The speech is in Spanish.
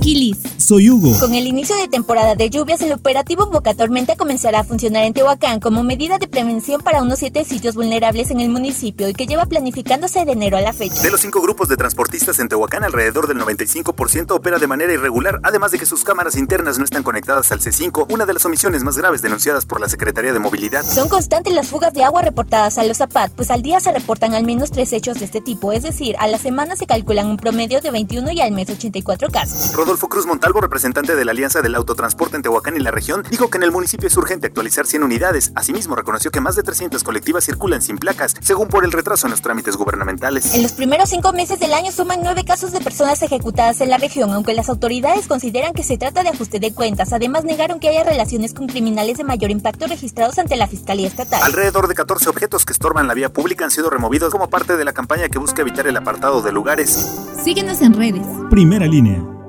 Quilis. Soy Hugo. Con el inicio de temporada de lluvias, el operativo Boca Tormenta comenzará a funcionar en Tehuacán como medida de prevención para unos siete sitios vulnerables en el municipio y que lleva planificándose de enero a la fecha. De los cinco grupos de transportistas en Tehuacán, alrededor del 95% opera de manera irregular, además de que sus cámaras internas no están conectadas al C5, una de las omisiones más graves denunciadas por la Secretaría de Movilidad. Son constantes las fugas de agua reportadas a los zapat, pues al día se reportan al menos tres hechos de este tipo, es decir, a la semana se calculan un promedio de 21 y al mes 84 casos. Rodolfo Cruz Montalvo, representante de la Alianza del Autotransporte en Tehuacán y la región, dijo que en el municipio es urgente actualizar 100 unidades. Asimismo, reconoció que más de 300 colectivas circulan sin placas, según por el retraso en los trámites gubernamentales. En los primeros cinco meses del año suman nueve casos de personas ejecutadas en la región, aunque las autoridades consideran que se trata de ajuste de cuentas. Además, negaron que haya relaciones con criminales de mayor impacto registrados ante la Fiscalía Estatal. Alrededor de 14 objetos que estorban la vía pública han sido removidos como parte de la campaña que busca evitar el apartado de lugares. Síguenos en redes. Primera línea.